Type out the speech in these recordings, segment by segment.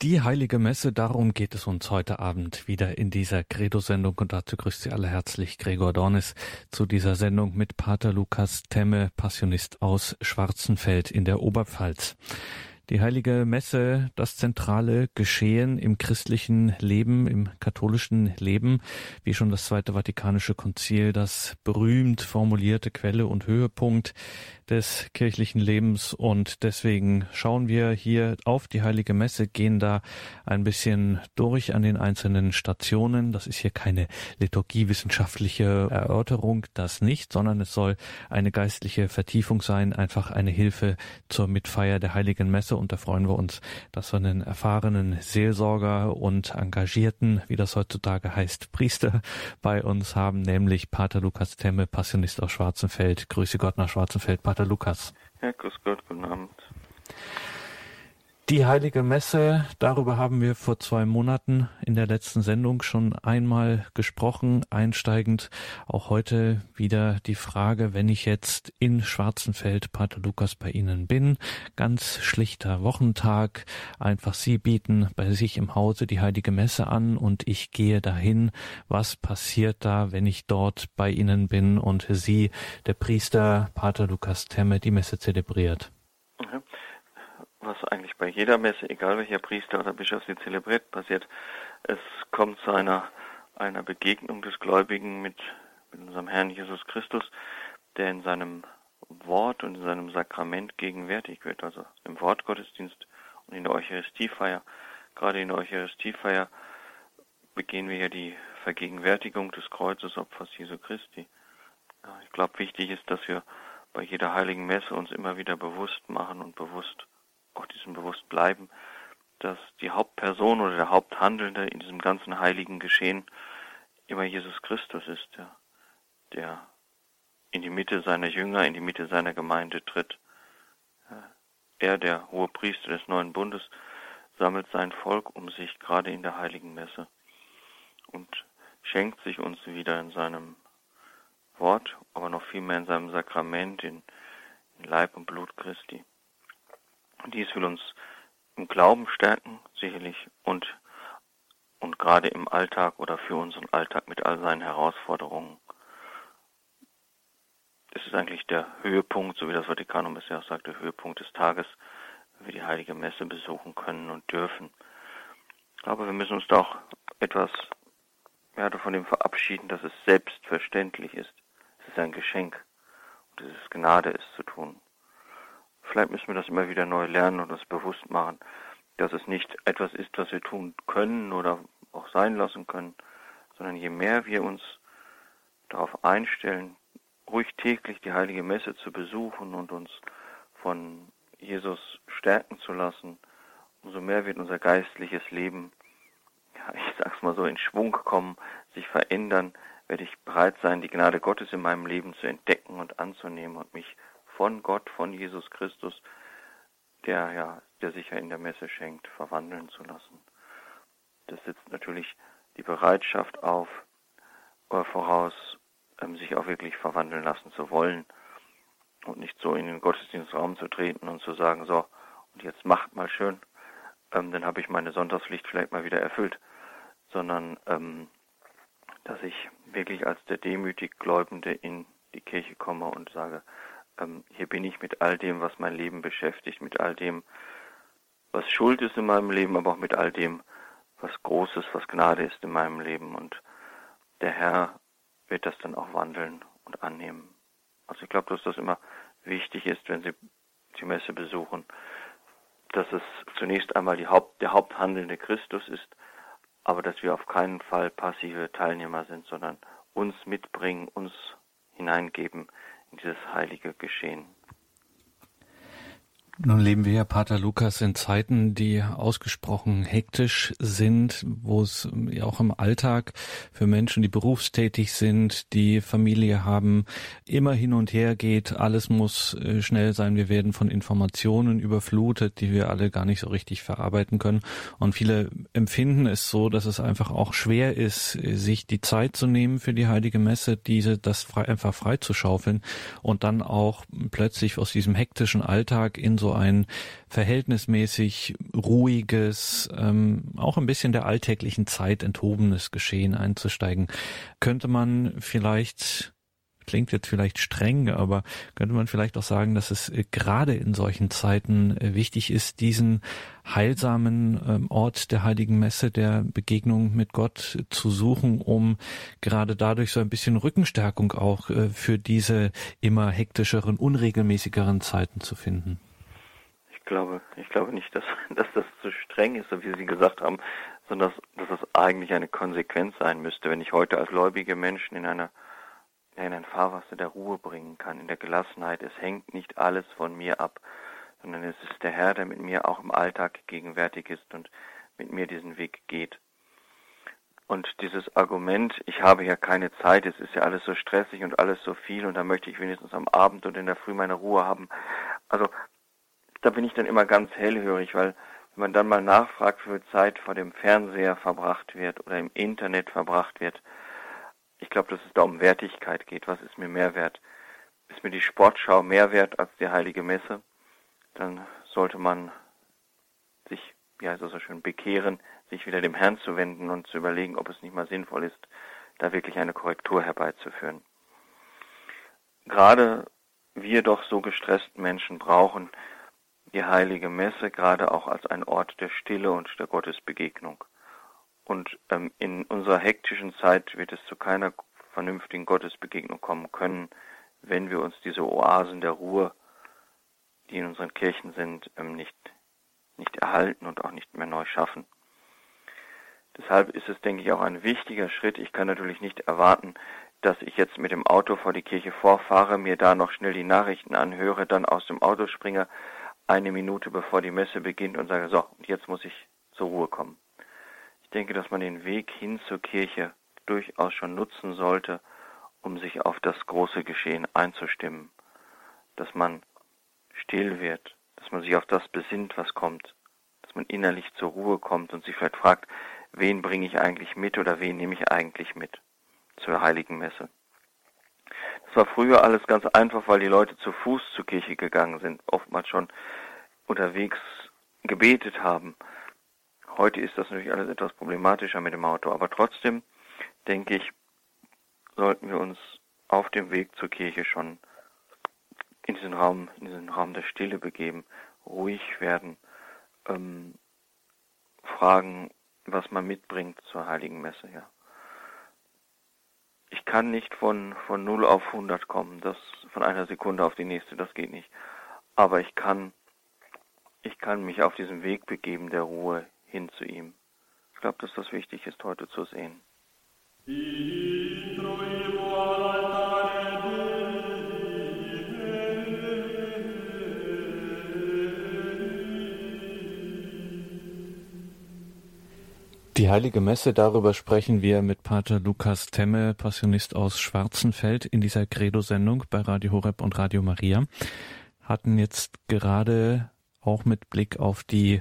Die Heilige Messe, darum geht es uns heute Abend wieder in dieser Credo-Sendung und dazu grüßt Sie alle herzlich Gregor Dornis zu dieser Sendung mit Pater Lukas Temme, Passionist aus Schwarzenfeld in der Oberpfalz. Die heilige Messe, das zentrale Geschehen im christlichen Leben, im katholischen Leben, wie schon das Zweite Vatikanische Konzil, das berühmt formulierte Quelle und Höhepunkt des kirchlichen Lebens und deswegen schauen wir hier auf die Heilige Messe, gehen da ein bisschen durch an den einzelnen Stationen. Das ist hier keine liturgiewissenschaftliche Erörterung, das nicht, sondern es soll eine geistliche Vertiefung sein, einfach eine Hilfe zur Mitfeier der Heiligen Messe und da freuen wir uns, dass wir einen erfahrenen Seelsorger und engagierten, wie das heutzutage heißt, Priester bei uns haben, nämlich Pater Lukas Temme, Passionist aus Schwarzenfeld. Grüße Gott nach Schwarzenfeld, Pater Pater Lukas. Ja, grüß Gott, guten Abend. Die Heilige Messe, darüber haben wir vor zwei Monaten in der letzten Sendung schon einmal gesprochen, einsteigend. Auch heute wieder die Frage, wenn ich jetzt in Schwarzenfeld, Pater Lukas, bei Ihnen bin, ganz schlichter Wochentag, einfach Sie bieten bei sich im Hause die Heilige Messe an und ich gehe dahin. Was passiert da, wenn ich dort bei Ihnen bin und Sie, der Priester Pater Lukas Temme, die Messe zelebriert? Mhm was eigentlich bei jeder Messe, egal welcher Priester oder Bischof sie zelebriert, passiert. Es kommt zu einer, einer Begegnung des Gläubigen mit, mit unserem Herrn Jesus Christus, der in seinem Wort und in seinem Sakrament gegenwärtig wird, also im Wortgottesdienst und in der Eucharistiefeier. Gerade in der Eucharistiefeier begehen wir ja die Vergegenwärtigung des Kreuzesopfers Jesu Christi. Ich glaube, wichtig ist, dass wir bei jeder heiligen Messe uns immer wieder bewusst machen und bewusst auch diesem bewusst bleiben, dass die Hauptperson oder der Haupthandelnde in diesem ganzen heiligen Geschehen immer Jesus Christus ist, der, der in die Mitte seiner Jünger, in die Mitte seiner Gemeinde tritt. Er, der hohe Priester des neuen Bundes, sammelt sein Volk um sich, gerade in der heiligen Messe, und schenkt sich uns wieder in seinem Wort, aber noch viel mehr in seinem Sakrament, in, in Leib und Blut Christi. Dies will uns im Glauben stärken, sicherlich, und, und gerade im Alltag oder für unseren Alltag mit all seinen Herausforderungen. Es ist eigentlich der Höhepunkt, so wie das Vatikanum bisher sagt, der Höhepunkt des Tages, wenn wir die Heilige Messe besuchen können und dürfen. Aber wir müssen uns doch etwas ja, von dem verabschieden, dass es selbstverständlich ist. Es ist ein Geschenk und es ist Gnade, es zu tun. Vielleicht müssen wir das immer wieder neu lernen und uns bewusst machen, dass es nicht etwas ist, was wir tun können oder auch sein lassen können, sondern je mehr wir uns darauf einstellen, ruhig täglich die heilige Messe zu besuchen und uns von Jesus stärken zu lassen, umso mehr wird unser geistliches Leben, ja, ich sag's mal so, in Schwung kommen, sich verändern, werde ich bereit sein, die Gnade Gottes in meinem Leben zu entdecken und anzunehmen und mich von Gott, von Jesus Christus, der ja, der sich ja in der Messe schenkt, verwandeln zu lassen. Das setzt natürlich die Bereitschaft auf, äh, voraus, ähm, sich auch wirklich verwandeln lassen zu wollen und nicht so in den Gottesdienstraum zu treten und zu sagen, so, und jetzt macht mal schön, ähm, dann habe ich meine Sonntagspflicht vielleicht mal wieder erfüllt, sondern ähm, dass ich wirklich als der demütig Gläubende in die Kirche komme und sage, ähm, hier bin ich mit all dem, was mein Leben beschäftigt, mit all dem, was Schuld ist in meinem Leben, aber auch mit all dem, was Großes, was Gnade ist in meinem Leben. Und der Herr wird das dann auch wandeln und annehmen. Also ich glaube, dass das immer wichtig ist, wenn Sie die Messe besuchen, dass es zunächst einmal Haupt, der haupthandelnde Christus ist, aber dass wir auf keinen Fall passive Teilnehmer sind, sondern uns mitbringen, uns hineingeben in dieses heilige Geschehen. Nun leben wir ja, Pater Lukas, in Zeiten, die ausgesprochen hektisch sind, wo es ja auch im Alltag für Menschen, die berufstätig sind, die Familie haben, immer hin und her geht. Alles muss äh, schnell sein. Wir werden von Informationen überflutet, die wir alle gar nicht so richtig verarbeiten können. Und viele empfinden es so, dass es einfach auch schwer ist, sich die Zeit zu nehmen für die Heilige Messe, diese, das frei, einfach freizuschaufeln und dann auch plötzlich aus diesem hektischen Alltag in so so ein verhältnismäßig ruhiges, ähm, auch ein bisschen der alltäglichen Zeit enthobenes Geschehen einzusteigen. Könnte man vielleicht klingt jetzt vielleicht streng, aber könnte man vielleicht auch sagen, dass es äh, gerade in solchen Zeiten äh, wichtig ist, diesen heilsamen ähm, Ort der heiligen Messe, der Begegnung mit Gott zu suchen, um gerade dadurch so ein bisschen Rückenstärkung auch äh, für diese immer hektischeren, unregelmäßigeren Zeiten zu finden? Ich glaube, ich glaube nicht, dass, dass das zu streng ist, so wie Sie gesagt haben, sondern dass, dass das eigentlich eine Konsequenz sein müsste, wenn ich heute als gläubige Menschen in einer in ein Fahrwasser der Ruhe bringen kann, in der Gelassenheit. Es hängt nicht alles von mir ab, sondern es ist der Herr, der mit mir auch im Alltag gegenwärtig ist und mit mir diesen Weg geht. Und dieses Argument, ich habe ja keine Zeit, es ist ja alles so stressig und alles so viel und da möchte ich wenigstens am Abend und in der Früh meine Ruhe haben. Also da bin ich dann immer ganz hellhörig, weil wenn man dann mal nachfragt, wie viel Zeit vor dem Fernseher verbracht wird oder im Internet verbracht wird, ich glaube, dass es da um Wertigkeit geht. Was ist mir mehr wert? Ist mir die Sportschau mehr wert als die heilige Messe? Dann sollte man sich, wie heißt es so schön, bekehren, sich wieder dem Herrn zu wenden und zu überlegen, ob es nicht mal sinnvoll ist, da wirklich eine Korrektur herbeizuführen. Gerade wir doch so gestressten Menschen brauchen die heilige Messe gerade auch als ein Ort der Stille und der Gottesbegegnung. Und ähm, in unserer hektischen Zeit wird es zu keiner vernünftigen Gottesbegegnung kommen können, wenn wir uns diese Oasen der Ruhe, die in unseren Kirchen sind, ähm, nicht, nicht erhalten und auch nicht mehr neu schaffen. Deshalb ist es, denke ich, auch ein wichtiger Schritt. Ich kann natürlich nicht erwarten, dass ich jetzt mit dem Auto vor die Kirche vorfahre, mir da noch schnell die Nachrichten anhöre, dann aus dem Auto springe, eine Minute bevor die Messe beginnt und sage, so, und jetzt muss ich zur Ruhe kommen. Ich denke, dass man den Weg hin zur Kirche durchaus schon nutzen sollte, um sich auf das große Geschehen einzustimmen, dass man still wird, dass man sich auf das besinnt, was kommt, dass man innerlich zur Ruhe kommt und sich vielleicht fragt, wen bringe ich eigentlich mit oder wen nehme ich eigentlich mit zur heiligen Messe. War früher alles ganz einfach, weil die Leute zu Fuß zur Kirche gegangen sind, oftmals schon unterwegs gebetet haben. Heute ist das natürlich alles etwas problematischer mit dem Auto, aber trotzdem denke ich, sollten wir uns auf dem Weg zur Kirche schon in diesen Raum, in diesen Raum der Stille begeben, ruhig werden, ähm, fragen, was man mitbringt zur Heiligen Messe, ja. Ich kann nicht von, von 0 auf 100 kommen, das von einer Sekunde auf die nächste, das geht nicht. Aber ich kann, ich kann mich auf diesen Weg begeben der Ruhe hin zu ihm. Ich glaube, dass das wichtig ist, heute zu sehen. Die Heilige Messe, darüber sprechen wir mit Pater Lukas Temme, Passionist aus Schwarzenfeld, in dieser Credo-Sendung bei Radio Horeb und Radio Maria. Hatten jetzt gerade auch mit Blick auf die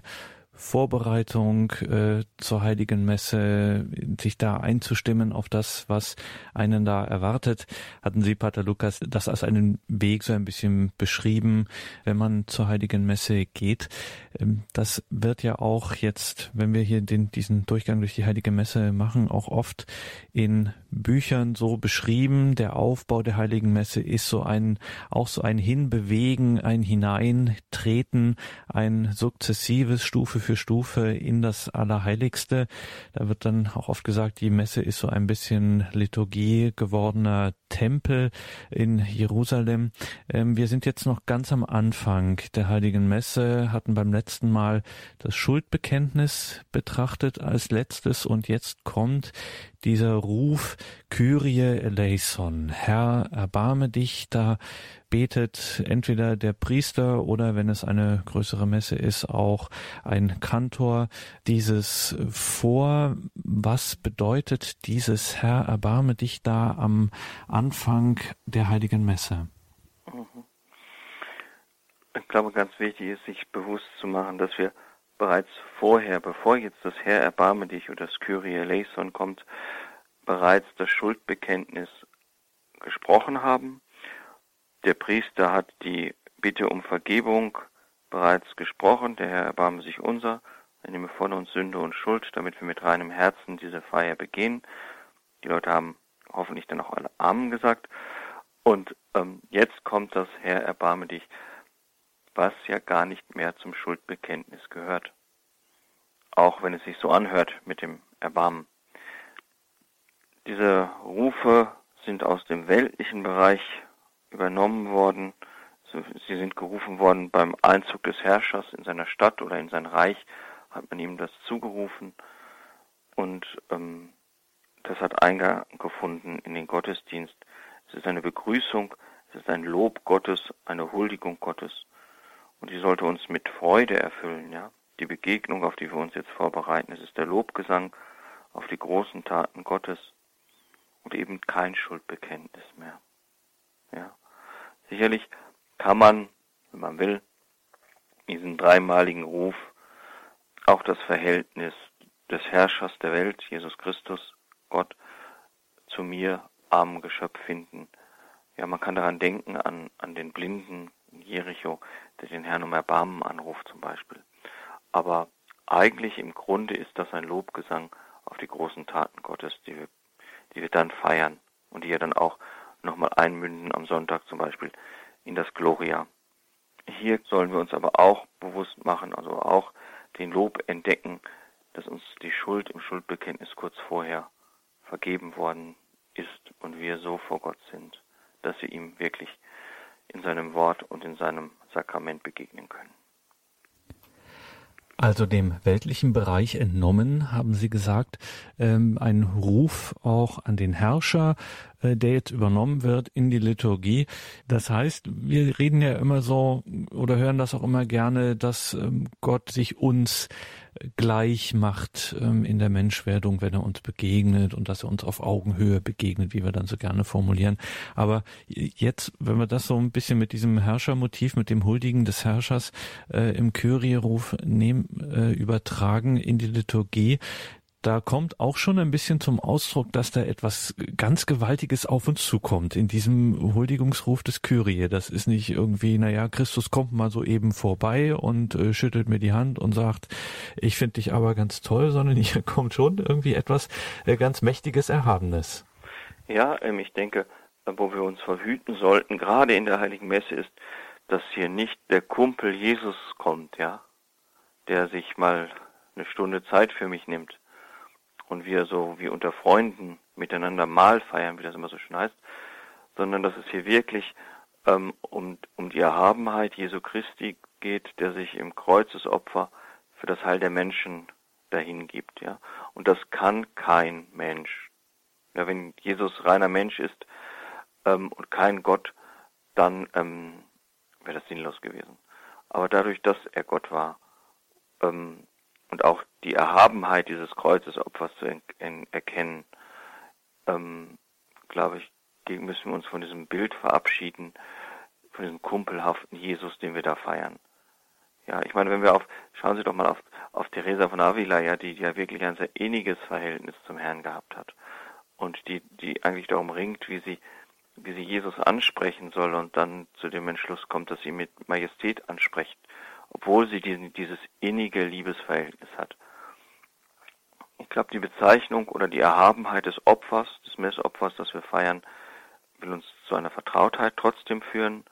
Vorbereitung äh, zur Heiligen Messe, sich da einzustimmen auf das, was einen da erwartet, hatten Sie, Pater Lukas, das als einen Weg so ein bisschen beschrieben, wenn man zur Heiligen Messe geht. Ähm, das wird ja auch jetzt, wenn wir hier den, diesen Durchgang durch die Heilige Messe machen, auch oft in Büchern so beschrieben. Der Aufbau der Heiligen Messe ist so ein, auch so ein Hinbewegen, ein Hineintreten, ein sukzessives Stufe für Stufe in das Allerheiligste. Da wird dann auch oft gesagt, die Messe ist so ein bisschen Liturgie gewordener Tempel in Jerusalem. Ähm, wir sind jetzt noch ganz am Anfang der Heiligen Messe, hatten beim letzten Mal das Schuldbekenntnis betrachtet als letztes und jetzt kommt dieser Ruf Kyrie eleison, Herr, erbarme dich, da betet entweder der Priester oder wenn es eine größere Messe ist, auch ein Kantor dieses vor. Was bedeutet dieses Herr, erbarme dich da am Anfang der heiligen Messe? Mhm. Ich glaube, ganz wichtig ist, sich bewusst zu machen, dass wir bereits vorher, bevor jetzt das Herr erbarme dich oder das Kyrie eleison kommt, bereits das Schuldbekenntnis gesprochen haben. Der Priester hat die Bitte um Vergebung bereits gesprochen, der Herr erbarme sich unser, er nehme von uns Sünde und Schuld, damit wir mit reinem Herzen diese Feier begehen. Die Leute haben hoffentlich dann auch alle Amen gesagt. Und ähm, jetzt kommt das Herr, erbarme dich, was ja gar nicht mehr zum Schuldbekenntnis gehört. Auch wenn es sich so anhört mit dem Erbarmen. Diese Rufe sind aus dem weltlichen Bereich übernommen worden. Sie sind gerufen worden beim Einzug des Herrschers in seiner Stadt oder in sein Reich, hat man ihm das zugerufen. Und ähm, das hat Eingang gefunden in den Gottesdienst. Es ist eine Begrüßung, es ist ein Lob Gottes, eine Huldigung Gottes. Und die sollte uns mit Freude erfüllen, ja. Die Begegnung, auf die wir uns jetzt vorbereiten, es ist der Lobgesang auf die großen Taten Gottes und eben kein Schuldbekenntnis mehr. Ja. Sicherlich kann man, wenn man will, diesen dreimaligen Ruf auch das Verhältnis des Herrschers der Welt, Jesus Christus, Gott, zu mir, armen Geschöpf finden. Ja, man kann daran denken, an, an den Blinden in Jericho, der den Herrn um Erbarmen anruft zum Beispiel. Aber eigentlich im Grunde ist das ein Lobgesang auf die großen Taten Gottes, die wir, die wir dann feiern und die ja dann auch nochmal einmünden am Sonntag zum Beispiel in das Gloria. Hier sollen wir uns aber auch bewusst machen, also auch den Lob entdecken, dass uns die Schuld im Schuldbekenntnis kurz vorher vergeben worden ist und wir so vor Gott sind, dass wir ihm wirklich in seinem Wort und in seinem Sakrament begegnen können. Also dem weltlichen Bereich entnommen, haben Sie gesagt, ähm, ein Ruf auch an den Herrscher, äh, der jetzt übernommen wird in die Liturgie. Das heißt, wir reden ja immer so oder hören das auch immer gerne, dass ähm, Gott sich uns gleich macht ähm, in der Menschwerdung, wenn er uns begegnet und dass er uns auf Augenhöhe begegnet, wie wir dann so gerne formulieren. Aber jetzt, wenn wir das so ein bisschen mit diesem Herrschermotiv, mit dem Huldigen des Herrschers äh, im Kyrie-Ruf äh, übertragen in die Liturgie, da kommt auch schon ein bisschen zum Ausdruck, dass da etwas ganz Gewaltiges auf uns zukommt in diesem Huldigungsruf des Kyrie. Das ist nicht irgendwie, naja, Christus kommt mal so eben vorbei und äh, schüttelt mir die Hand und sagt, ich finde dich aber ganz toll, sondern hier kommt schon irgendwie etwas äh, ganz Mächtiges, Erhabenes. Ja, ähm, ich denke, wo wir uns verhüten sollten, gerade in der Heiligen Messe, ist, dass hier nicht der Kumpel Jesus kommt, ja, der sich mal eine Stunde Zeit für mich nimmt und wir so wie unter Freunden miteinander Mahl feiern, wie das immer so schön heißt, sondern dass es hier wirklich ähm, um, um die Erhabenheit Jesu Christi geht, der sich im Kreuzesopfer für das Heil der Menschen dahin gibt, ja. Und das kann kein Mensch. Ja, wenn Jesus reiner Mensch ist ähm, und kein Gott, dann ähm, wäre das sinnlos gewesen. Aber dadurch, dass er Gott war, ähm, und auch die Erhabenheit dieses Kreuzesopfers zu erkennen, ähm, glaube ich, müssen wir uns von diesem Bild verabschieden, von diesem kumpelhaften Jesus, den wir da feiern. Ja, ich meine, wenn wir auf, schauen Sie doch mal auf, auf Teresa von Avila, ja, die, die ja wirklich ein sehr inniges Verhältnis zum Herrn gehabt hat und die, die eigentlich darum ringt, wie sie, wie sie Jesus ansprechen soll und dann zu dem Entschluss kommt, dass sie mit Majestät anspricht obwohl sie diesen, dieses innige Liebesverhältnis hat. Ich glaube, die Bezeichnung oder die Erhabenheit des Opfers, des Messopfers, das wir feiern, will uns zu einer Vertrautheit trotzdem führen,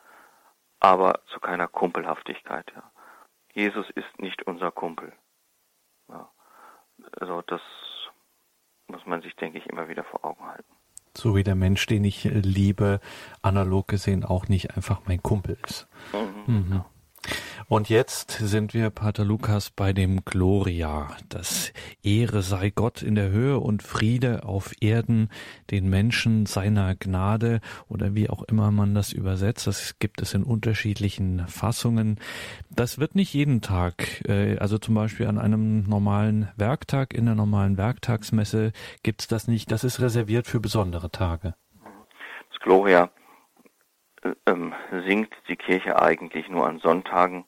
aber zu keiner Kumpelhaftigkeit. Ja. Jesus ist nicht unser Kumpel. Ja. Also das muss man sich, denke ich, immer wieder vor Augen halten. So wie der Mensch, den ich liebe, analog gesehen auch nicht einfach mein Kumpel ist. Mhm. Mhm. Und jetzt sind wir, Pater Lukas, bei dem Gloria. Das Ehre sei Gott in der Höhe und Friede auf Erden, den Menschen seiner Gnade oder wie auch immer man das übersetzt. Das gibt es in unterschiedlichen Fassungen. Das wird nicht jeden Tag, äh, also zum Beispiel an einem normalen Werktag, in der normalen Werktagsmesse gibt's das nicht. Das ist reserviert für besondere Tage. Das Gloria ähm, singt die Kirche eigentlich nur an Sonntagen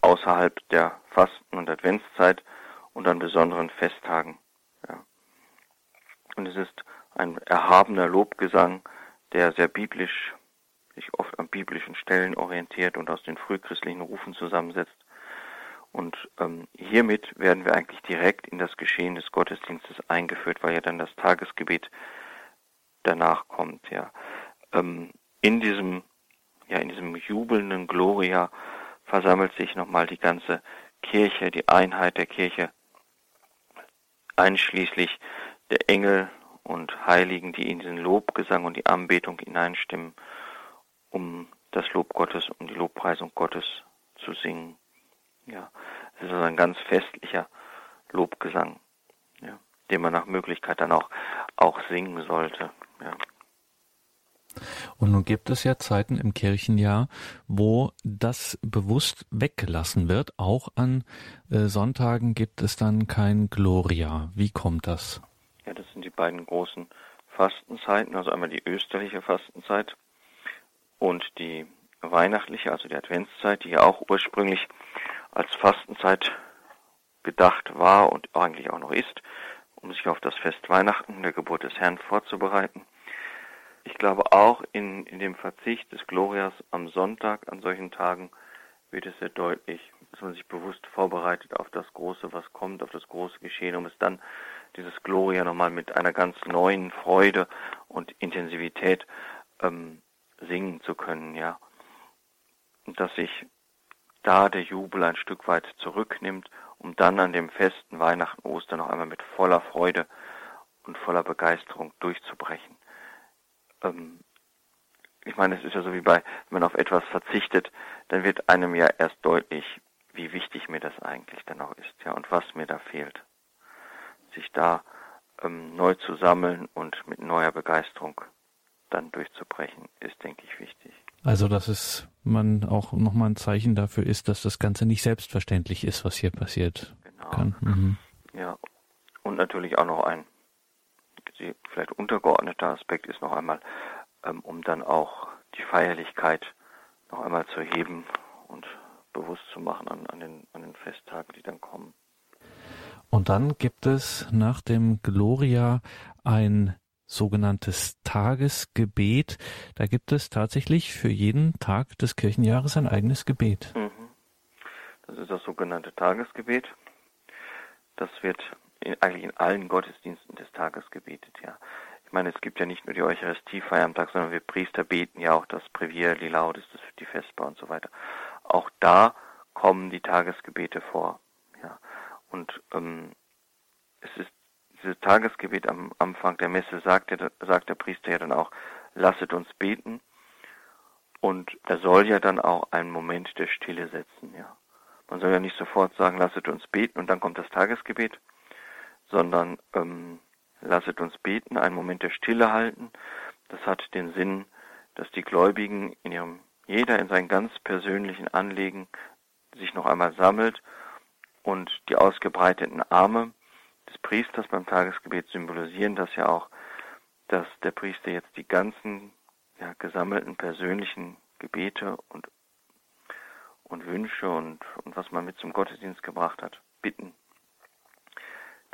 außerhalb der Fasten- und Adventszeit und an besonderen Festtagen. Ja. Und es ist ein erhabener Lobgesang, der sehr biblisch, sich oft an biblischen Stellen orientiert und aus den frühchristlichen Rufen zusammensetzt. Und ähm, hiermit werden wir eigentlich direkt in das Geschehen des Gottesdienstes eingeführt, weil ja dann das Tagesgebet danach kommt. Ja, ähm, in diesem ja in diesem jubelnden Gloria versammelt sich nochmal die ganze Kirche, die Einheit der Kirche, einschließlich der Engel und Heiligen, die in diesen Lobgesang und die Anbetung hineinstimmen, um das Lob Gottes, um die Lobpreisung Gottes zu singen. Ja, es ist also ein ganz festlicher Lobgesang, ja, den man nach Möglichkeit dann auch, auch singen sollte. Ja. Und nun gibt es ja Zeiten im Kirchenjahr, wo das bewusst weggelassen wird. Auch an äh, Sonntagen gibt es dann kein Gloria. Wie kommt das? Ja, das sind die beiden großen Fastenzeiten, also einmal die österliche Fastenzeit und die weihnachtliche, also die Adventszeit, die ja auch ursprünglich als Fastenzeit gedacht war und eigentlich auch noch ist, um sich auf das Fest Weihnachten, der Geburt des Herrn vorzubereiten. Ich glaube auch in, in dem Verzicht des Glorias am Sonntag, an solchen Tagen, wird es sehr deutlich, dass man sich bewusst vorbereitet auf das Große, was kommt, auf das große Geschehen, um es dann dieses Gloria nochmal mit einer ganz neuen Freude und Intensivität ähm, singen zu können, ja. Und dass sich da der Jubel ein Stück weit zurücknimmt, um dann an dem festen Weihnachten, Ostern noch einmal mit voller Freude und voller Begeisterung durchzubrechen. Ähm, ich meine, es ist ja so wie bei, wenn man auf etwas verzichtet, dann wird einem ja erst deutlich, wie wichtig mir das eigentlich dann auch ist, ja, und was mir da fehlt sich da ähm, neu zu sammeln und mit neuer Begeisterung dann durchzubrechen, ist, denke ich, wichtig. Also, dass es man auch nochmal ein Zeichen dafür ist, dass das Ganze nicht selbstverständlich ist, was hier passiert. Genau. Kann. Mhm. Ja, und natürlich auch noch ein vielleicht untergeordneter Aspekt ist noch einmal, ähm, um dann auch die Feierlichkeit noch einmal zu heben und bewusst zu machen an, an, den, an den Festtagen, die dann kommen. Und dann gibt es nach dem Gloria ein sogenanntes Tagesgebet. Da gibt es tatsächlich für jeden Tag des Kirchenjahres ein eigenes Gebet. Mhm. Das ist das sogenannte Tagesgebet. Das wird in, eigentlich in allen Gottesdiensten des Tages gebetet, ja. Ich meine, es gibt ja nicht nur die Eucharistiefeier am Tag, sondern wir Priester beten ja auch das Brevier, die Laudes, das die Vesper und so weiter. Auch da kommen die Tagesgebete vor. Und ähm, es ist dieses Tagesgebet am Anfang der Messe sagt der, sagt der Priester ja dann auch, lasset uns beten. Und er soll ja dann auch einen Moment der Stille setzen, ja. Man soll ja nicht sofort sagen, lasset uns beten und dann kommt das Tagesgebet, sondern ähm, lasset uns beten, einen Moment der Stille halten. Das hat den Sinn, dass die Gläubigen in ihrem, jeder in seinen ganz persönlichen Anliegen sich noch einmal sammelt und die ausgebreiteten Arme des Priesters beim Tagesgebet symbolisieren das ja auch, dass der Priester jetzt die ganzen ja, gesammelten persönlichen Gebete und, und Wünsche und, und was man mit zum Gottesdienst gebracht hat, bitten,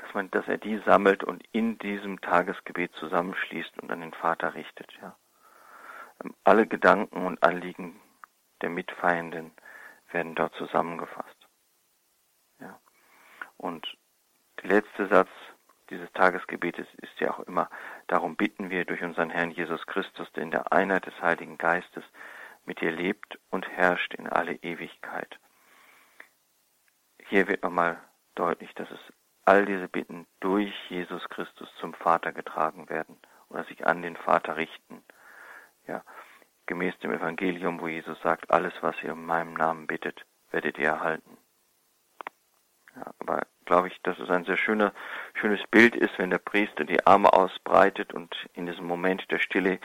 dass man, dass er die sammelt und in diesem Tagesgebet zusammenschließt und an den Vater richtet, ja. Ähm, alle Gedanken und Anliegen der Mitfeiernden werden dort zusammengefasst. Und der letzte Satz dieses Tagesgebetes ist ja auch immer, darum bitten wir durch unseren Herrn Jesus Christus, der in der Einheit des Heiligen Geistes mit dir lebt und herrscht in alle Ewigkeit. Hier wird nochmal deutlich, dass es all diese Bitten durch Jesus Christus zum Vater getragen werden oder sich an den Vater richten. Ja, gemäß dem Evangelium, wo Jesus sagt, alles, was ihr in meinem Namen bittet, werdet ihr erhalten. Ja, aber glaube ich, dass es ein sehr schöner, schönes Bild ist, wenn der Priester die Arme ausbreitet und in diesem Moment der Stille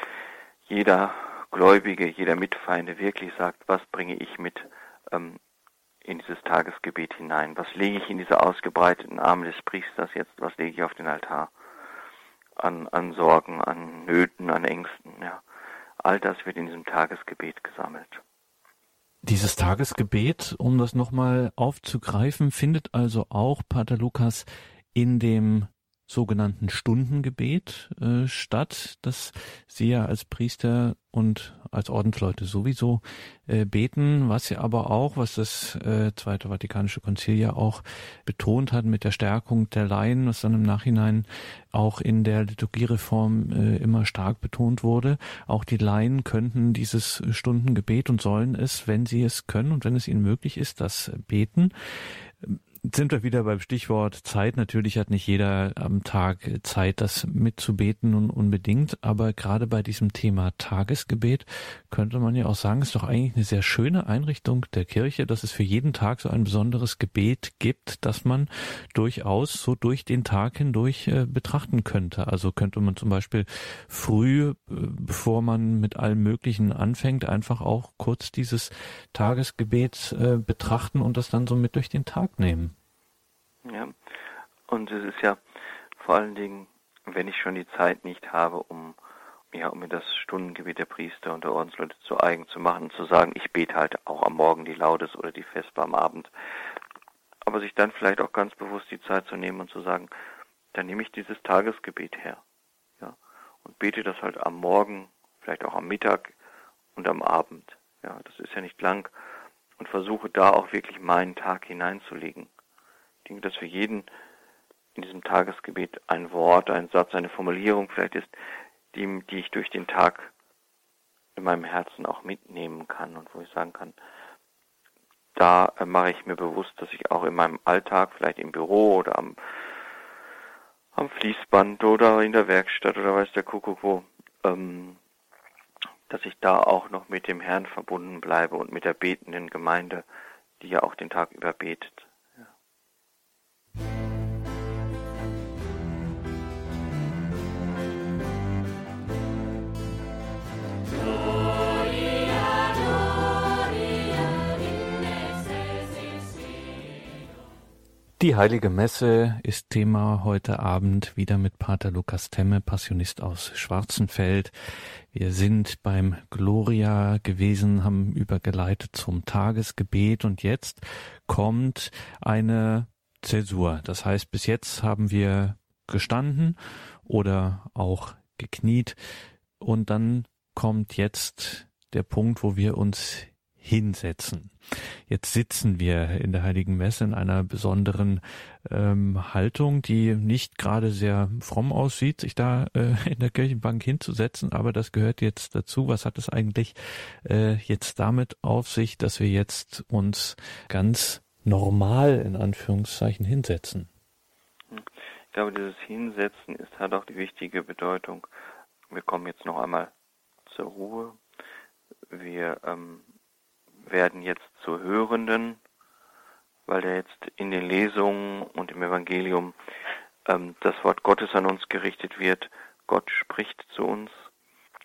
jeder Gläubige, jeder Mitfeinde wirklich sagt, was bringe ich mit ähm, in dieses Tagesgebet hinein? Was lege ich in diese ausgebreiteten Arme des Priesters jetzt? Was lege ich auf den Altar? An, an Sorgen, an Nöten, an Ängsten, ja. All das wird in diesem Tagesgebet gesammelt. Dieses Tagesgebet, um das nochmal aufzugreifen, findet also auch Pater Lukas in dem sogenannten Stundengebet äh, statt, das Sie ja als Priester und als Ordensleute sowieso äh, beten, was ja aber auch, was das äh, Zweite Vatikanische Konzil ja auch betont hat mit der Stärkung der Laien, was dann im Nachhinein auch in der Liturgiereform äh, immer stark betont wurde. Auch die Laien könnten dieses Stundengebet und sollen es, wenn sie es können und wenn es ihnen möglich ist, das beten sind wir wieder beim Stichwort Zeit. Natürlich hat nicht jeder am Tag Zeit, das mitzubeten und unbedingt. Aber gerade bei diesem Thema Tagesgebet könnte man ja auch sagen, ist doch eigentlich eine sehr schöne Einrichtung der Kirche, dass es für jeden Tag so ein besonderes Gebet gibt, das man durchaus so durch den Tag hindurch äh, betrachten könnte. Also könnte man zum Beispiel früh, äh, bevor man mit allem Möglichen anfängt, einfach auch kurz dieses Tagesgebet äh, betrachten und das dann so mit durch den Tag nehmen. Ja, und es ist ja vor allen Dingen, wenn ich schon die Zeit nicht habe, um ja, um mir das Stundengebet der Priester und der Ordensleute zu eigen zu machen, zu sagen, ich bete halt auch am Morgen die Laudes oder die Vesper am Abend. Aber sich dann vielleicht auch ganz bewusst die Zeit zu nehmen und zu sagen, dann nehme ich dieses Tagesgebet her. Ja, und bete das halt am Morgen, vielleicht auch am Mittag und am Abend. Ja, das ist ja nicht lang. Und versuche da auch wirklich meinen Tag hineinzulegen. Ich denke, dass für jeden in diesem Tagesgebet ein Wort, ein Satz, eine Formulierung vielleicht ist, die, die ich durch den Tag in meinem Herzen auch mitnehmen kann und wo ich sagen kann, da äh, mache ich mir bewusst, dass ich auch in meinem Alltag, vielleicht im Büro oder am, am Fließband oder in der Werkstatt oder weiß der Kuckuck wo, ähm, dass ich da auch noch mit dem Herrn verbunden bleibe und mit der betenden Gemeinde, die ja auch den Tag über betet. Die Heilige Messe ist Thema heute Abend wieder mit Pater Lukas Temme, Passionist aus Schwarzenfeld. Wir sind beim Gloria gewesen, haben übergeleitet zum Tagesgebet und jetzt kommt eine Zäsur. Das heißt, bis jetzt haben wir gestanden oder auch gekniet und dann kommt jetzt der Punkt, wo wir uns hinsetzen. Jetzt sitzen wir in der Heiligen Messe in einer besonderen ähm, Haltung, die nicht gerade sehr fromm aussieht, sich da äh, in der Kirchenbank hinzusetzen, aber das gehört jetzt dazu. Was hat es eigentlich äh, jetzt damit auf sich, dass wir jetzt uns ganz normal in Anführungszeichen hinsetzen? Ich glaube, dieses Hinsetzen ist hat auch die wichtige Bedeutung. Wir kommen jetzt noch einmal zur Ruhe. Wir ähm, werden jetzt zu Hörenden, weil da jetzt in den Lesungen und im Evangelium ähm, das Wort Gottes an uns gerichtet wird. Gott spricht zu uns.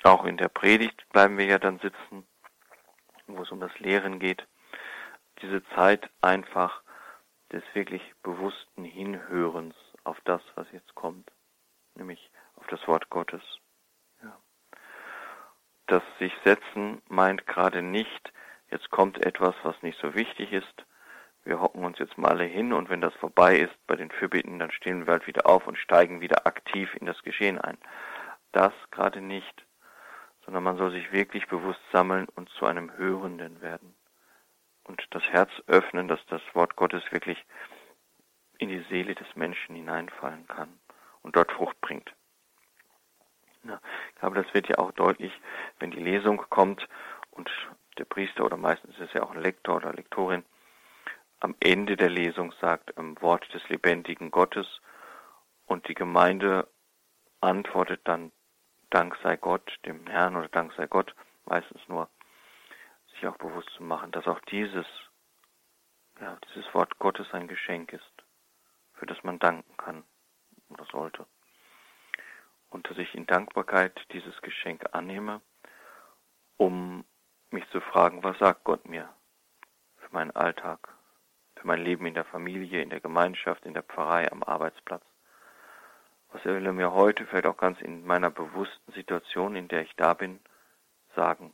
Auch in der Predigt bleiben wir ja dann sitzen, wo es um das Lehren geht. Diese Zeit einfach des wirklich bewussten Hinhörens auf das, was jetzt kommt, nämlich auf das Wort Gottes. Ja. Das sich setzen meint gerade nicht, jetzt kommt etwas, was nicht so wichtig ist. Wir hocken uns jetzt mal alle hin und wenn das vorbei ist bei den Fürbitten, dann stehen wir halt wieder auf und steigen wieder aktiv in das Geschehen ein. Das gerade nicht, sondern man soll sich wirklich bewusst sammeln und zu einem Hörenden werden. Und das Herz öffnen, dass das Wort Gottes wirklich in die Seele des Menschen hineinfallen kann und dort Frucht bringt. Ja, ich glaube, das wird ja auch deutlich, wenn die Lesung kommt und der Priester oder meistens ist es ja auch ein Lektor oder Lektorin, am Ende der Lesung sagt, im Wort des lebendigen Gottes und die Gemeinde antwortet dann, Dank sei Gott, dem Herrn oder Dank sei Gott, meistens nur, sich auch bewusst zu machen, dass auch dieses, ja, dieses Wort Gottes ein Geschenk ist, für das man danken kann oder sollte. Und dass ich in Dankbarkeit dieses Geschenk annehme, um mich zu fragen, was sagt Gott mir für meinen Alltag, für mein Leben in der Familie, in der Gemeinschaft, in der Pfarrei, am Arbeitsplatz. Was will er mir heute, vielleicht auch ganz in meiner bewussten Situation, in der ich da bin, sagen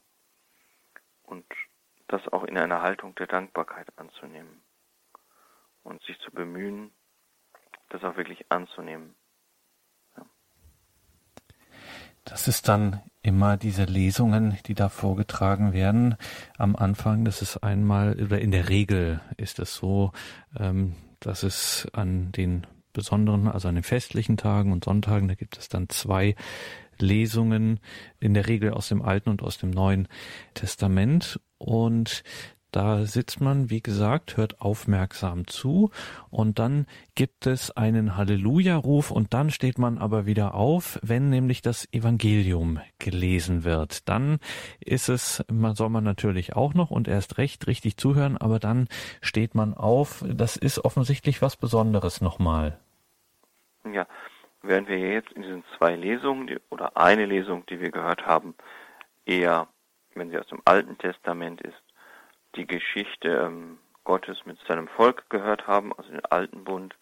und das auch in einer Haltung der Dankbarkeit anzunehmen und sich zu bemühen, das auch wirklich anzunehmen. Ja. Das ist dann immer diese Lesungen, die da vorgetragen werden am Anfang. Das ist einmal, oder in der Regel ist es so, ähm, dass es an den besonderen, also an den festlichen Tagen und Sonntagen, da gibt es dann zwei Lesungen, in der Regel aus dem Alten und aus dem Neuen Testament. Und da sitzt man, wie gesagt, hört aufmerksam zu und dann gibt es einen Halleluja-Ruf und dann steht man aber wieder auf, wenn nämlich das Evangelium gelesen wird. Dann ist es, man soll man natürlich auch noch und erst recht richtig zuhören, aber dann steht man auf. Das ist offensichtlich was Besonderes nochmal. Ja, während wir jetzt in diesen zwei Lesungen die, oder eine Lesung, die wir gehört haben, eher, wenn sie aus dem Alten Testament ist, die Geschichte ähm, Gottes mit seinem Volk gehört haben, also den alten Bund,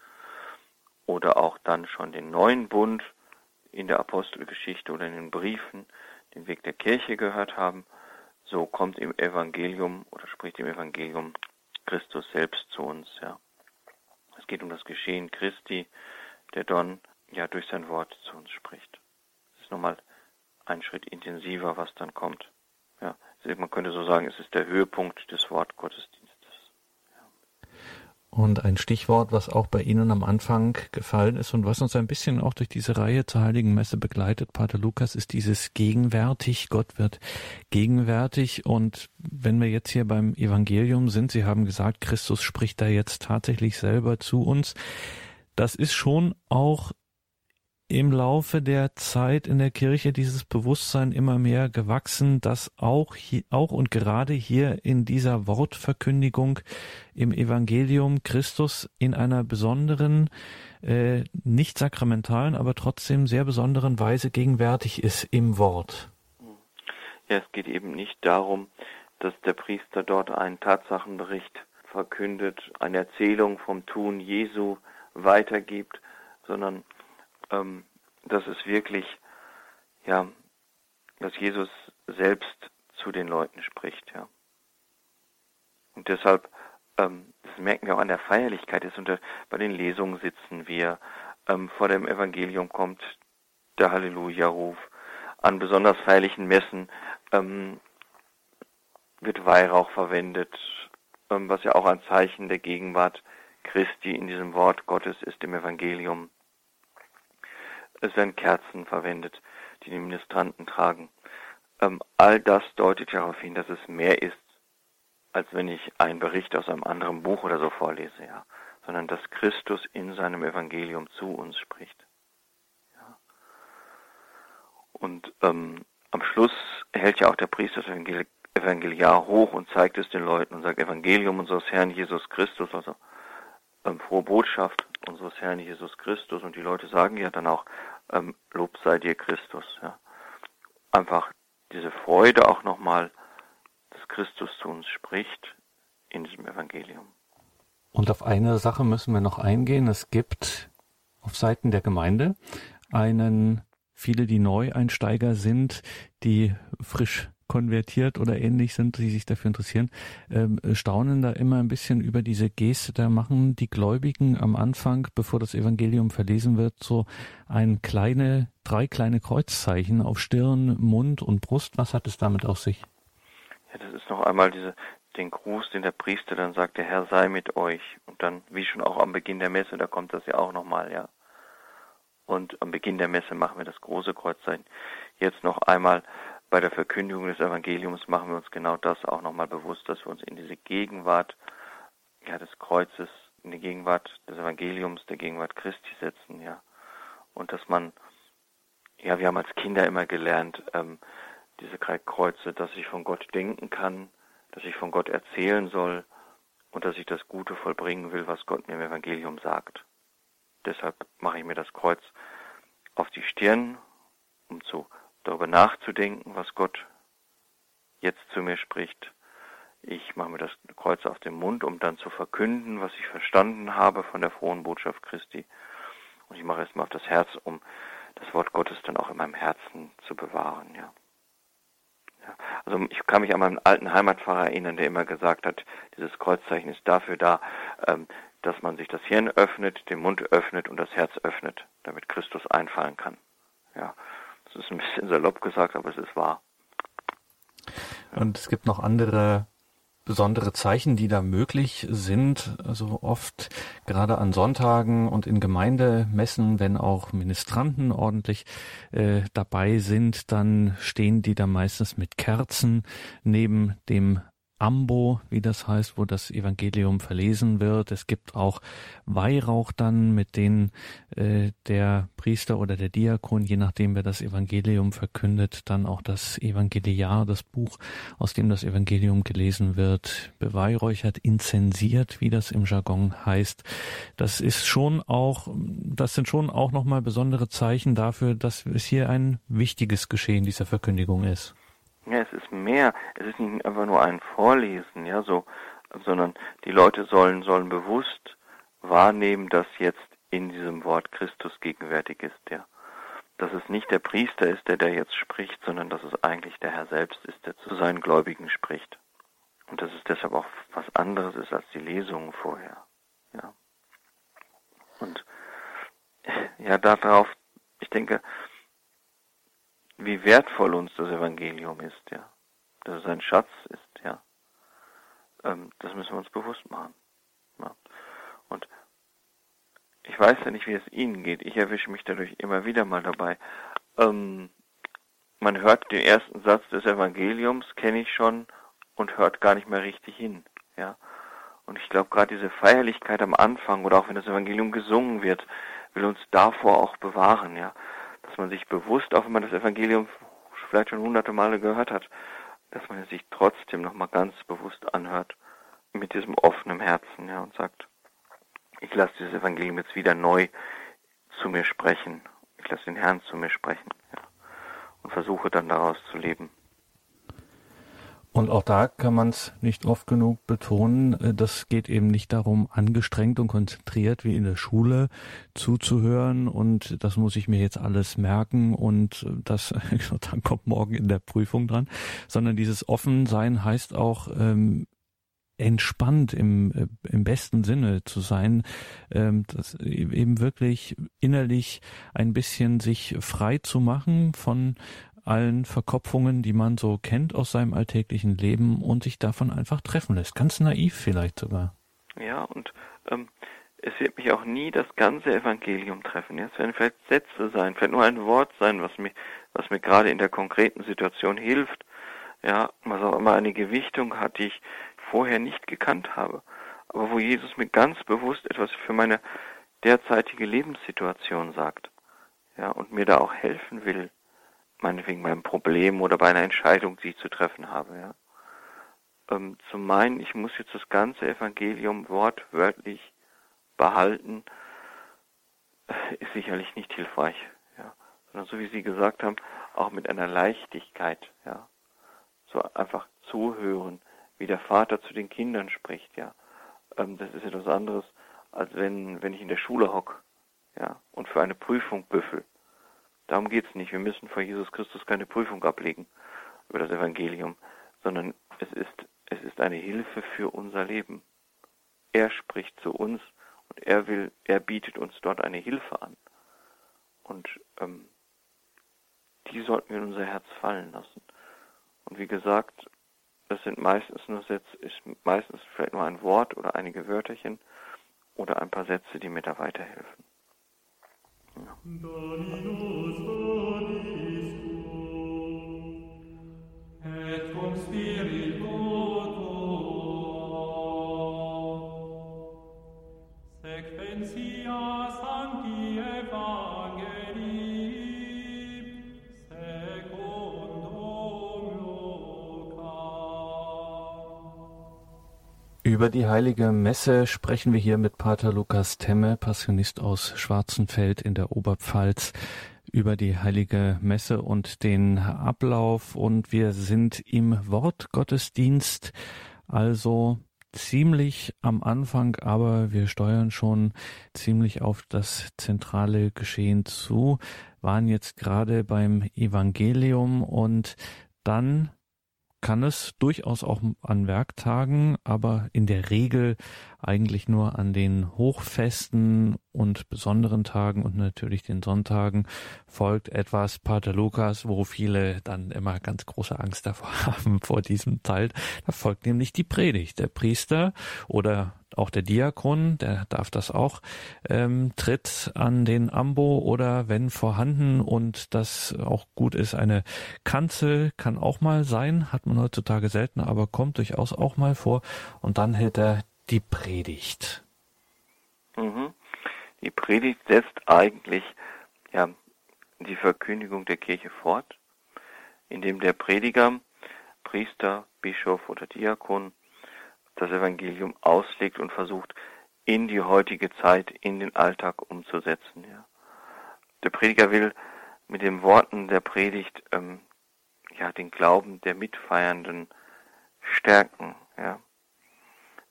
oder auch dann schon den neuen Bund in der Apostelgeschichte oder in den Briefen, den Weg der Kirche gehört haben, so kommt im Evangelium oder spricht im Evangelium Christus selbst zu uns, ja. Es geht um das Geschehen Christi, der dann ja durch sein Wort zu uns spricht. Das ist nochmal ein Schritt intensiver, was dann kommt. Ja, man könnte so sagen, es ist der Höhepunkt des Wortgottesdienstes. Und ein Stichwort, was auch bei Ihnen am Anfang gefallen ist und was uns ein bisschen auch durch diese Reihe zur Heiligen Messe begleitet, Pater Lukas, ist dieses gegenwärtig. Gott wird gegenwärtig. Und wenn wir jetzt hier beim Evangelium sind, Sie haben gesagt, Christus spricht da jetzt tatsächlich selber zu uns. Das ist schon auch im Laufe der Zeit in der Kirche dieses Bewusstsein immer mehr gewachsen, dass auch hier, auch und gerade hier in dieser Wortverkündigung im Evangelium Christus in einer besonderen, äh, nicht sakramentalen, aber trotzdem sehr besonderen Weise gegenwärtig ist im Wort. Ja, es geht eben nicht darum, dass der Priester dort einen Tatsachenbericht verkündet, eine Erzählung vom Tun Jesu weitergibt, sondern ähm, dass es wirklich, ja, dass Jesus selbst zu den Leuten spricht, ja. Und deshalb, ähm, das merken wir auch an der Feierlichkeit, ist unter, bei den Lesungen sitzen wir, ähm, vor dem Evangelium kommt der Halleluja-Ruf, an besonders feierlichen Messen ähm, wird Weihrauch verwendet, ähm, was ja auch ein Zeichen der Gegenwart Christi in diesem Wort Gottes ist im Evangelium. Es werden Kerzen verwendet, die die Ministranten tragen. Ähm, all das deutet darauf hin, dass es mehr ist, als wenn ich einen Bericht aus einem anderen Buch oder so vorlese, ja, sondern dass Christus in seinem Evangelium zu uns spricht. Ja. Und ähm, am Schluss hält ja auch der Priester das Evangeliar hoch und zeigt es den Leuten und sagt Evangelium unseres Herrn Jesus Christus, also ähm, frohe Botschaft unseres Herrn Jesus Christus. Und die Leute sagen ja dann auch, ähm, Lob sei dir Christus. Ja. Einfach diese Freude auch nochmal, dass Christus zu uns spricht in diesem Evangelium. Und auf eine Sache müssen wir noch eingehen. Es gibt auf Seiten der Gemeinde einen, viele, die Neueinsteiger sind, die frisch konvertiert oder ähnlich sind, die sich dafür interessieren, ähm, staunen da immer ein bisschen über diese Geste. Da machen die Gläubigen am Anfang, bevor das Evangelium verlesen wird, so ein kleine, drei kleine Kreuzzeichen auf Stirn, Mund und Brust. Was hat es damit auf sich? Ja, das ist noch einmal diese, den Gruß, den der Priester dann sagt, der Herr sei mit euch. Und dann, wie schon auch am Beginn der Messe, da kommt das ja auch nochmal, ja. Und am Beginn der Messe machen wir das große Kreuzzeichen. Jetzt noch einmal bei der Verkündigung des Evangeliums machen wir uns genau das auch nochmal bewusst, dass wir uns in diese Gegenwart ja, des Kreuzes, in die Gegenwart des Evangeliums, der Gegenwart Christi setzen, ja. Und dass man, ja, wir haben als Kinder immer gelernt, ähm, diese Kreuze, dass ich von Gott denken kann, dass ich von Gott erzählen soll und dass ich das Gute vollbringen will, was Gott mir im Evangelium sagt. Deshalb mache ich mir das Kreuz auf die Stirn, um zu darüber nachzudenken, was Gott jetzt zu mir spricht. Ich mache mir das Kreuz auf den Mund, um dann zu verkünden, was ich verstanden habe von der frohen Botschaft Christi. Und ich mache es mal auf das Herz, um das Wort Gottes dann auch in meinem Herzen zu bewahren, ja. ja. Also ich kann mich an meinen alten Heimatpfarrer erinnern, der immer gesagt hat, dieses Kreuzzeichen ist dafür da, ähm, dass man sich das Hirn öffnet, den Mund öffnet und das Herz öffnet, damit Christus einfallen kann. Ja, ist ein bisschen salopp gesagt, aber es ist wahr. Und es gibt noch andere besondere Zeichen, die da möglich sind. Also oft gerade an Sonntagen und in Gemeindemessen, wenn auch Ministranten ordentlich äh, dabei sind, dann stehen die da meistens mit Kerzen neben dem Ambo, wie das heißt, wo das Evangelium verlesen wird. Es gibt auch Weihrauch dann, mit denen äh, der Priester oder der Diakon, je nachdem wer das Evangelium verkündet, dann auch das Evangeliar, das Buch, aus dem das Evangelium gelesen wird, beweihräuchert, inzensiert, wie das im Jargon heißt. Das ist schon auch, das sind schon auch nochmal besondere Zeichen dafür, dass es hier ein wichtiges Geschehen dieser Verkündigung ist. Ja, es ist mehr. Es ist nicht einfach nur ein Vorlesen, ja, so, sondern die Leute sollen, sollen bewusst wahrnehmen, dass jetzt in diesem Wort Christus gegenwärtig ist, ja. Dass es nicht der Priester ist, der da jetzt spricht, sondern dass es eigentlich der Herr selbst ist, der zu seinen Gläubigen spricht. Und dass es deshalb auch was anderes ist als die Lesungen vorher, ja. Und, ja, darauf, ich denke, wie wertvoll uns das Evangelium ist, ja. Dass es ein Schatz ist, ja. Ähm, das müssen wir uns bewusst machen. Ja. Und ich weiß ja nicht, wie es Ihnen geht. Ich erwische mich dadurch immer wieder mal dabei. Ähm, man hört den ersten Satz des Evangeliums, kenne ich schon, und hört gar nicht mehr richtig hin, ja. Und ich glaube, gerade diese Feierlichkeit am Anfang oder auch wenn das Evangelium gesungen wird, will uns davor auch bewahren, ja dass man sich bewusst, auch wenn man das Evangelium vielleicht schon hunderte Male gehört hat, dass man es sich trotzdem nochmal ganz bewusst anhört, mit diesem offenen Herzen, ja, und sagt, ich lasse dieses Evangelium jetzt wieder neu zu mir sprechen. Ich lasse den Herrn zu mir sprechen, ja, und versuche dann daraus zu leben. Und auch da kann man es nicht oft genug betonen. Äh, das geht eben nicht darum, angestrengt und konzentriert wie in der Schule zuzuhören und das muss ich mir jetzt alles merken und das dann kommt morgen in der Prüfung dran, sondern dieses Offensein heißt auch ähm, entspannt im, äh, im besten Sinne zu sein, ähm, das e-, eben wirklich innerlich ein bisschen sich frei zu machen von allen Verkopfungen, die man so kennt aus seinem alltäglichen Leben und sich davon einfach treffen lässt. Ganz naiv vielleicht sogar. Ja, und ähm, es wird mich auch nie das ganze Evangelium treffen. Es werden vielleicht Sätze sein, vielleicht nur ein Wort sein, was mir, was mir gerade in der konkreten Situation hilft. Ja, was auch immer eine Gewichtung hat, die ich vorher nicht gekannt habe. Aber wo Jesus mir ganz bewusst etwas für meine derzeitige Lebenssituation sagt. Ja, und mir da auch helfen will meinetwegen beim Problem oder bei einer Entscheidung, die ich zu treffen habe, ja. Ähm, zu meinen, ich muss jetzt das ganze Evangelium wortwörtlich behalten, ist sicherlich nicht hilfreich, ja. Sondern so wie Sie gesagt haben, auch mit einer Leichtigkeit, ja. So einfach zuhören, wie der Vater zu den Kindern spricht, ja. Ähm, das ist etwas anderes, als wenn, wenn ich in der Schule hock, ja, und für eine Prüfung büffel Darum geht es nicht. Wir müssen vor Jesus Christus keine Prüfung ablegen über das Evangelium, sondern es ist, es ist eine Hilfe für unser Leben. Er spricht zu uns und er will, er bietet uns dort eine Hilfe an. Und ähm, die sollten wir in unser Herz fallen lassen. Und wie gesagt, das sind meistens nur Sätze, ist meistens vielleicht nur ein Wort oder einige Wörterchen oder ein paar Sätze, die mir da weiterhelfen. Dominus Über die heilige Messe sprechen wir hier mit Pater Lukas Temme, Passionist aus Schwarzenfeld in der Oberpfalz, über die heilige Messe und den Ablauf. Und wir sind im Wortgottesdienst, also ziemlich am Anfang, aber wir steuern schon ziemlich auf das zentrale Geschehen zu, waren jetzt gerade beim Evangelium und dann kann es durchaus auch an Werktagen, aber in der Regel eigentlich nur an den Hochfesten und besonderen Tagen und natürlich den Sonntagen folgt etwas Pater Lukas, wo viele dann immer ganz große Angst davor haben vor diesem Teil. Da folgt nämlich die Predigt. Der Priester oder auch der Diakon, der darf das auch, ähm, tritt an den Ambo oder wenn vorhanden und das auch gut ist, eine Kanzel kann auch mal sein, hat man heutzutage selten, aber kommt durchaus auch mal vor und dann hält er die Predigt. Mhm. Die Predigt setzt eigentlich ja die Verkündigung der Kirche fort, indem der Prediger, Priester, Bischof oder Diakon das Evangelium auslegt und versucht, in die heutige Zeit, in den Alltag umzusetzen. Ja. Der Prediger will mit den Worten der Predigt ähm, ja den Glauben der Mitfeiernden stärken, ja.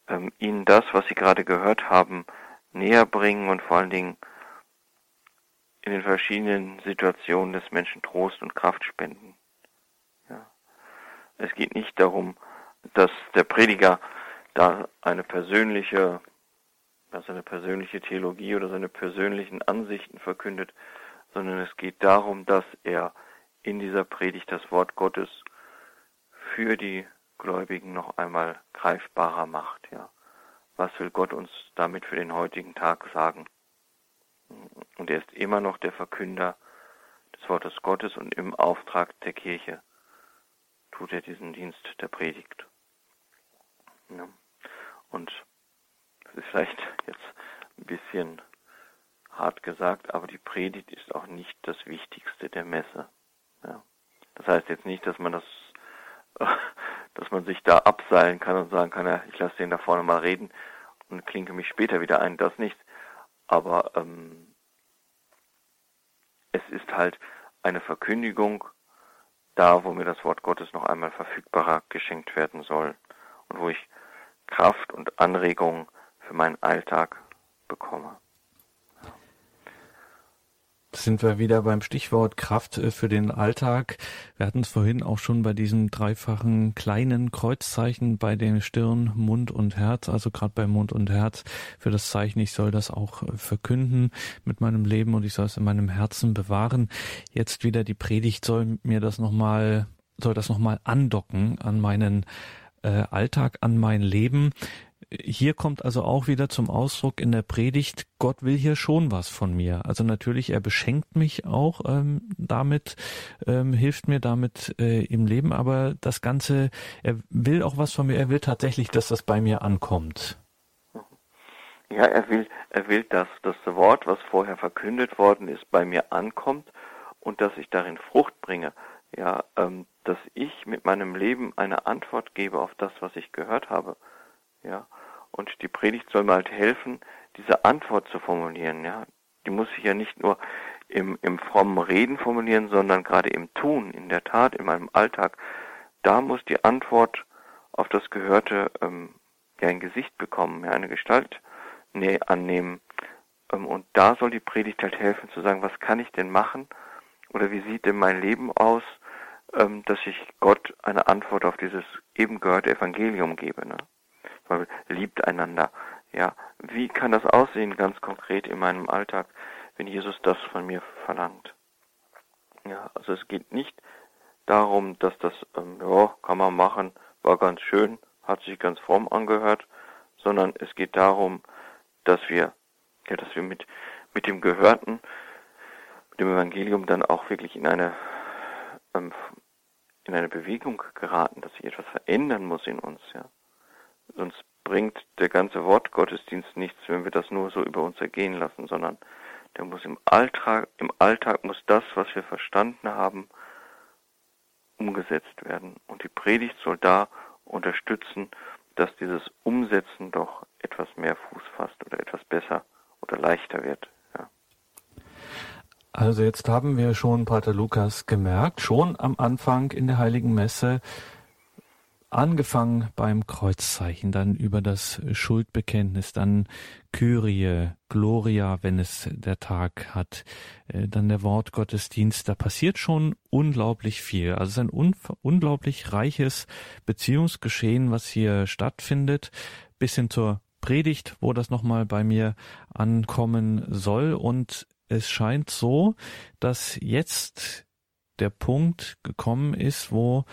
Ähm, ihnen das, was sie gerade gehört haben, näher bringen und vor allen Dingen in den verschiedenen Situationen des Menschen Trost und Kraft spenden. Ja. Es geht nicht darum, dass der Prediger da eine persönliche, seine persönliche Theologie oder seine persönlichen Ansichten verkündet, sondern es geht darum, dass er in dieser Predigt das Wort Gottes für die Gläubigen noch einmal greifbarer macht, ja. Was will Gott uns damit für den heutigen Tag sagen? Und er ist immer noch der Verkünder des Wortes Gottes und im Auftrag der Kirche tut er diesen Dienst der Predigt. Ja. Und das ist vielleicht jetzt ein bisschen hart gesagt, aber die Predigt ist auch nicht das Wichtigste der Messe. Ja. Das heißt jetzt nicht, dass man das, dass man sich da abseilen kann und sagen kann, ja, ich lasse den da vorne mal reden und klinke mich später wieder ein. Das nicht. Aber ähm, es ist halt eine Verkündigung da, wo mir das Wort Gottes noch einmal verfügbarer geschenkt werden soll und wo ich Kraft und Anregung für meinen Alltag bekomme. Sind wir wieder beim Stichwort Kraft äh, für den Alltag. Wir hatten es vorhin auch schon bei diesem dreifachen kleinen Kreuzzeichen bei den Stirn, Mund und Herz, also gerade bei Mund und Herz für das Zeichen, ich soll das auch äh, verkünden mit meinem Leben und ich soll es in meinem Herzen bewahren. Jetzt wieder die Predigt soll mir das nochmal, soll das nochmal andocken an meinen äh, Alltag, an mein Leben. Hier kommt also auch wieder zum Ausdruck in der Predigt, Gott will hier schon was von mir. Also natürlich, er beschenkt mich auch ähm, damit, ähm, hilft mir damit äh, im Leben, aber das Ganze, er will auch was von mir, er will tatsächlich, dass das bei mir ankommt. Ja, er will, er will, dass das Wort, was vorher verkündet worden ist, bei mir ankommt und dass ich darin Frucht bringe. Ja, ähm, dass ich mit meinem Leben eine Antwort gebe auf das, was ich gehört habe. Ja, und die Predigt soll mir halt helfen, diese Antwort zu formulieren. Ja, die muss ich ja nicht nur im, im frommen Reden formulieren, sondern gerade im Tun, in der Tat, in meinem Alltag. Da muss die Antwort auf das Gehörte ähm, ja ein Gesicht bekommen, ja, eine Gestalt nee, annehmen. Ähm, und da soll die Predigt halt helfen zu sagen, was kann ich denn machen? Oder wie sieht denn mein Leben aus? ähm, dass ich Gott eine Antwort auf dieses eben gehörte Evangelium gebe. Ne? Weil liebt einander. Ja, wie kann das aussehen ganz konkret in meinem Alltag, wenn Jesus das von mir verlangt? Ja, also es geht nicht darum, dass das, ähm, ja, kann man machen, war ganz schön, hat sich ganz fromm angehört, sondern es geht darum, dass wir, ja, dass wir mit, mit dem Gehörten, mit dem Evangelium dann auch wirklich in eine ähm, in eine Bewegung geraten, dass sich etwas verändern muss in uns, ja. Sonst bringt der ganze Wortgottesdienst nichts, wenn wir das nur so über uns ergehen lassen, sondern der muss im Alltag, im Alltag muss das, was wir verstanden haben, umgesetzt werden. Und die Predigt soll da unterstützen, dass dieses Umsetzen doch etwas mehr Fuß fasst oder etwas besser oder leichter wird. Also jetzt haben wir schon Pater Lukas gemerkt, schon am Anfang in der Heiligen Messe, angefangen beim Kreuzzeichen, dann über das Schuldbekenntnis, dann Kyrie, Gloria, wenn es der Tag hat, äh, dann der Wortgottesdienst, da passiert schon unglaublich viel. Also es ist ein un unglaublich reiches Beziehungsgeschehen, was hier stattfindet, bis hin zur Predigt, wo das nochmal bei mir ankommen soll. Und es scheint so, dass jetzt der Punkt gekommen ist, wo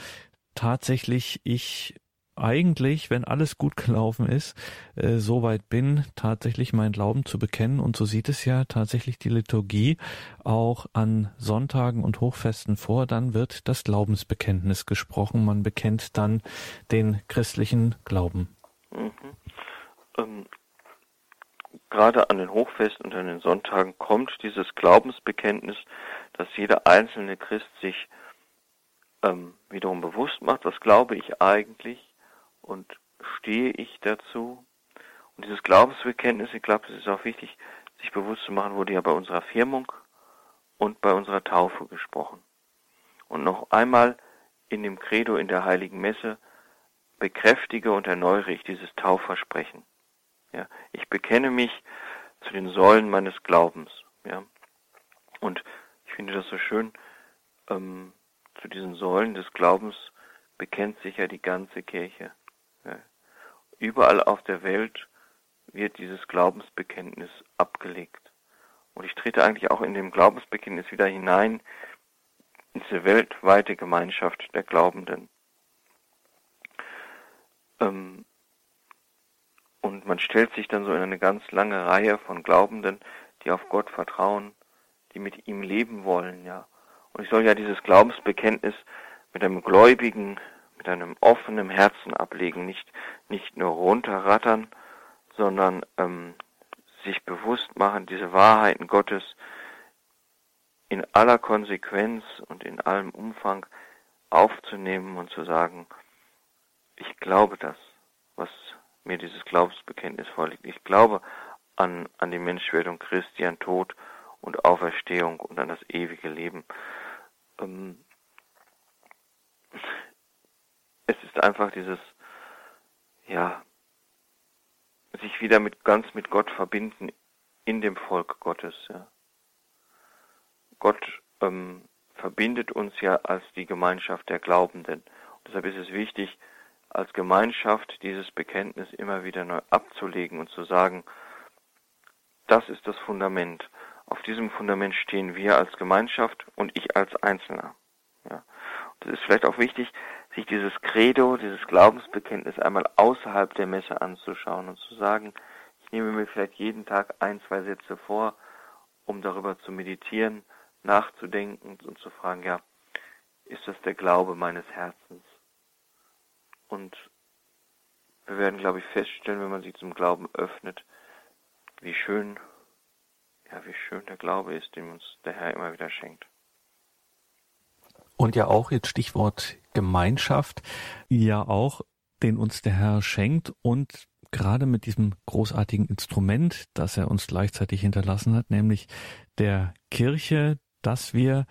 tatsächlich ich eigentlich, wenn alles gut gelaufen ist, äh, so weit bin, tatsächlich meinen Glauben zu bekennen. Und so sieht es ja tatsächlich die Liturgie auch an Sonntagen und Hochfesten vor. Dann wird das Glaubensbekenntnis gesprochen. Man bekennt dann den christlichen Glauben. Mhm. Ähm, gerade an den Hochfesten und an den Sonntagen kommt dieses Glaubensbekenntnis, dass jeder einzelne Christ sich ähm, wiederum bewusst macht, was glaube ich eigentlich und stehe ich dazu. Und dieses Glaubensbekenntnis, ich glaube, es ist auch wichtig, sich bewusst zu machen, wurde ja bei unserer Firmung und bei unserer Taufe gesprochen. Und noch einmal in dem Credo in der Heiligen Messe bekräftige und erneuere ich dieses Taufversprechen. Ja, ich bekenne mich zu den Säulen meines Glaubens. Ja, und ich finde das so schön. Ähm, zu diesen Säulen des Glaubens bekennt sich ja die ganze Kirche. Ja. Überall auf der Welt wird dieses Glaubensbekenntnis abgelegt. Und ich trete eigentlich auch in dem Glaubensbekenntnis wieder hinein in diese weltweite Gemeinschaft der Glaubenden. Ähm, und man stellt sich dann so in eine ganz lange Reihe von Glaubenden, die auf Gott vertrauen, die mit ihm leben wollen, ja. Und ich soll ja dieses Glaubensbekenntnis mit einem gläubigen, mit einem offenen Herzen ablegen, nicht, nicht nur runterrattern, sondern ähm, sich bewusst machen, diese Wahrheiten Gottes in aller Konsequenz und in allem Umfang aufzunehmen und zu sagen, ich glaube das, was mir dieses Glaubensbekenntnis vorliegt. Ich glaube an, an die Menschwerdung Christi, an Tod und Auferstehung und an das ewige Leben. Ähm, es ist einfach dieses, ja, sich wieder mit ganz mit Gott verbinden in dem Volk Gottes. Ja. Gott ähm, verbindet uns ja als die Gemeinschaft der Glaubenden. Und deshalb ist es wichtig, als Gemeinschaft dieses Bekenntnis immer wieder neu abzulegen und zu sagen, das ist das Fundament. Auf diesem Fundament stehen wir als Gemeinschaft und ich als Einzelner. Ja. Es ist vielleicht auch wichtig, sich dieses Credo, dieses Glaubensbekenntnis einmal außerhalb der Messe anzuschauen und zu sagen, ich nehme mir vielleicht jeden Tag ein, zwei Sätze vor, um darüber zu meditieren, nachzudenken und zu fragen, ja, ist das der Glaube meines Herzens? Und wir werden, glaube ich, feststellen, wenn man sich zum Glauben öffnet, wie schön, ja, wie schön der Glaube ist, den uns der Herr immer wieder schenkt. Und ja auch jetzt Stichwort Gemeinschaft, ja auch, den uns der Herr schenkt und gerade mit diesem großartigen Instrument, das er uns gleichzeitig hinterlassen hat, nämlich der Kirche, dass wir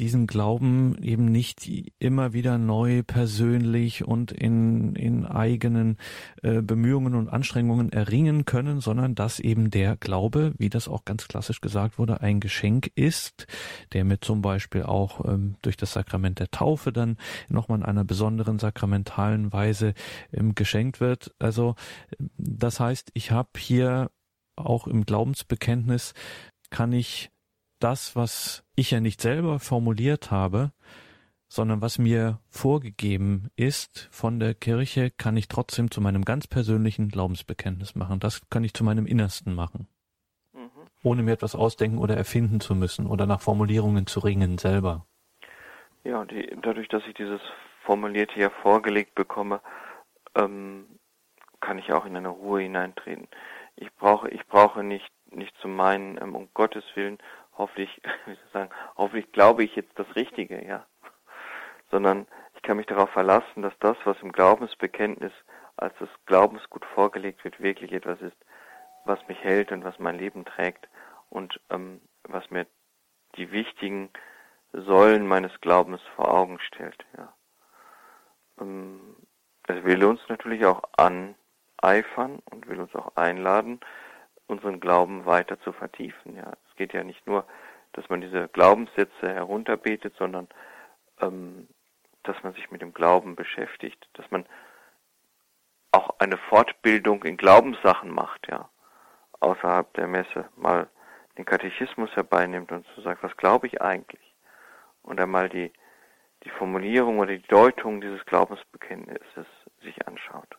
diesen Glauben eben nicht immer wieder neu persönlich und in, in eigenen äh, Bemühungen und Anstrengungen erringen können, sondern dass eben der Glaube, wie das auch ganz klassisch gesagt wurde, ein Geschenk ist, der mir zum Beispiel auch ähm, durch das Sakrament der Taufe dann nochmal in einer besonderen sakramentalen Weise ähm, geschenkt wird. Also das heißt, ich habe hier auch im Glaubensbekenntnis kann ich das, was ich ja nicht selber formuliert habe, sondern was mir vorgegeben ist von der Kirche, kann ich trotzdem zu meinem ganz persönlichen Glaubensbekenntnis machen. Das kann ich zu meinem Innersten machen. Mhm. Ohne mir etwas ausdenken oder erfinden zu müssen oder nach Formulierungen zu ringen selber. Ja, die, dadurch, dass ich dieses Formulierte ja vorgelegt bekomme, ähm, kann ich auch in eine Ruhe hineintreten. Ich brauche, ich brauche nicht, nicht zu meinen, ähm, um Gottes Willen, hoffentlich, wie soll ich sagen, hoffentlich glaube ich jetzt das Richtige, ja. Sondern ich kann mich darauf verlassen, dass das, was im Glaubensbekenntnis als das Glaubensgut vorgelegt wird, wirklich etwas ist, was mich hält und was mein Leben trägt und ähm, was mir die wichtigen Säulen meines Glaubens vor Augen stellt. Ja. Ähm, es will uns natürlich auch aneifern und will uns auch einladen, unseren Glauben weiter zu vertiefen. Ja, geht ja nicht nur, dass man diese Glaubenssätze herunterbetet, sondern ähm, dass man sich mit dem Glauben beschäftigt, dass man auch eine Fortbildung in Glaubenssachen macht, ja, außerhalb der Messe, mal den Katechismus herbeinimmt und so sagt, was glaube ich eigentlich? Und einmal die, die Formulierung oder die Deutung dieses Glaubensbekenntnisses sich anschaut.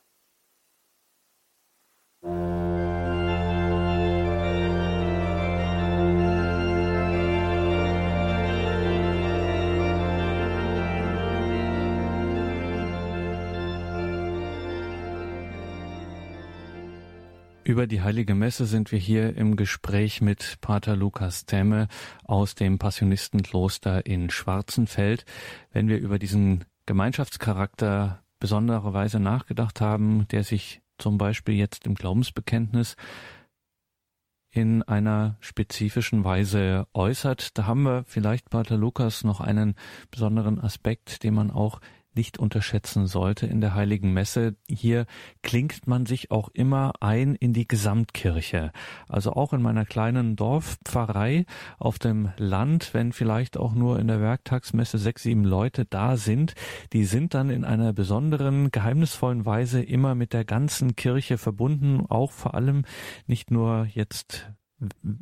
Über die Heilige Messe sind wir hier im Gespräch mit Pater Lukas Temme aus dem Passionistenkloster in Schwarzenfeld. Wenn wir über diesen Gemeinschaftscharakter besondererweise nachgedacht haben, der sich zum Beispiel jetzt im Glaubensbekenntnis in einer spezifischen Weise äußert. Da haben wir vielleicht, Pater Lukas, noch einen besonderen Aspekt, den man auch nicht unterschätzen sollte in der heiligen Messe. Hier klingt man sich auch immer ein in die Gesamtkirche. Also auch in meiner kleinen Dorfpfarrei auf dem Land, wenn vielleicht auch nur in der Werktagsmesse sechs, sieben Leute da sind, die sind dann in einer besonderen, geheimnisvollen Weise immer mit der ganzen Kirche verbunden, auch vor allem nicht nur jetzt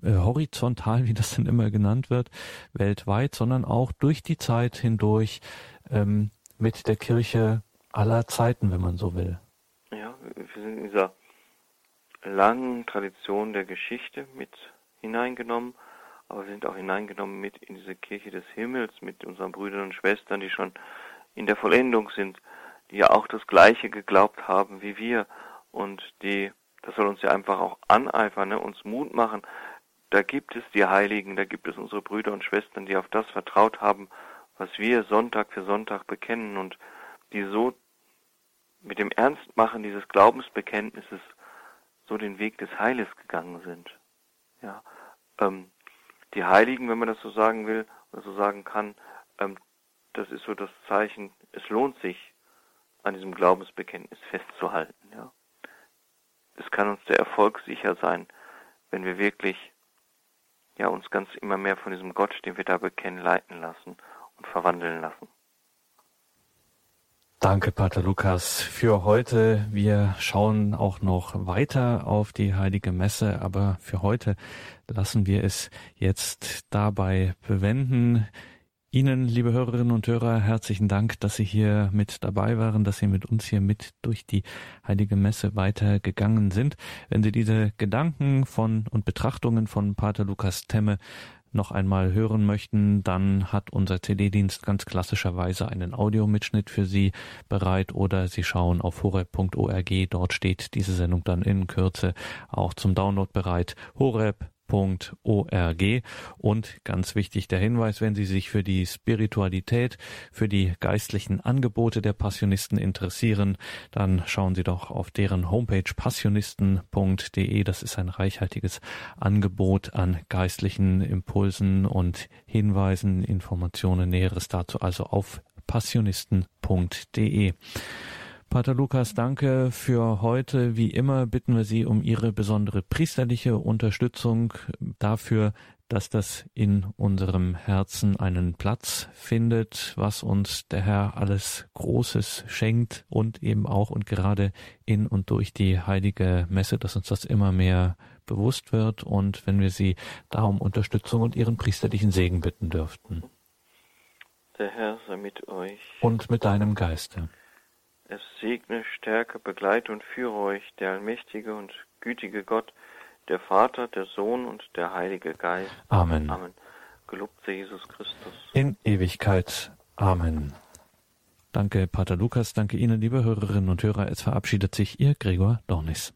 äh, horizontal, wie das dann immer genannt wird, weltweit, sondern auch durch die Zeit hindurch ähm, mit der Kirche aller Zeiten, wenn man so will. Ja, wir sind in dieser langen Tradition der Geschichte mit hineingenommen, aber wir sind auch hineingenommen mit in diese Kirche des Himmels, mit unseren Brüdern und Schwestern, die schon in der Vollendung sind, die ja auch das Gleiche geglaubt haben wie wir und die, das soll uns ja einfach auch aneifern, ne, uns Mut machen. Da gibt es die Heiligen, da gibt es unsere Brüder und Schwestern, die auf das vertraut haben, was wir Sonntag für Sonntag bekennen und die so mit dem Ernstmachen dieses Glaubensbekenntnisses so den Weg des Heiles gegangen sind. Ja, ähm, die Heiligen, wenn man das so sagen will oder so sagen kann, ähm, das ist so das Zeichen, es lohnt sich, an diesem Glaubensbekenntnis festzuhalten. Ja. Es kann uns der Erfolg sicher sein, wenn wir wirklich ja, uns ganz immer mehr von diesem Gott, den wir da bekennen, leiten lassen verwandeln lassen. Danke, Pater Lukas, für heute. Wir schauen auch noch weiter auf die Heilige Messe, aber für heute lassen wir es jetzt dabei bewenden. Ihnen, liebe Hörerinnen und Hörer, herzlichen Dank, dass Sie hier mit dabei waren, dass Sie mit uns hier mit durch die Heilige Messe weitergegangen sind. Wenn Sie diese Gedanken von und Betrachtungen von Pater Lukas Temme noch einmal hören möchten, dann hat unser CD-Dienst ganz klassischerweise einen Audiomitschnitt für Sie bereit oder Sie schauen auf horeb.org. Dort steht diese Sendung dann in Kürze auch zum Download bereit. horeb www.ccc.org. Und ganz wichtig der Hinweis, wenn Sie sich für die Spiritualität, für die geistlichen Angebote der Passionisten interessieren, dann schauen Sie doch auf deren Homepage passionisten.de. Das ist ein reichhaltiges Angebot an geistlichen Impulsen und Hinweisen, Informationen, Näheres dazu also auf passionisten.de. Pater Lukas, danke für heute. Wie immer bitten wir Sie um Ihre besondere priesterliche Unterstützung dafür, dass das in unserem Herzen einen Platz findet, was uns der Herr alles Großes schenkt und eben auch und gerade in und durch die heilige Messe, dass uns das immer mehr bewusst wird und wenn wir Sie da um Unterstützung und Ihren priesterlichen Segen bitten dürften. Der Herr sei mit euch. Und mit deinem Geiste. Es segne, stärke, begleite und führe euch der allmächtige und gütige Gott, der Vater, der Sohn und der Heilige Geist. Amen. Amen. Gelobt sei Jesus Christus. In Ewigkeit. Amen. Danke, Pater Lukas. Danke Ihnen, liebe Hörerinnen und Hörer. Es verabschiedet sich Ihr Gregor Dornis.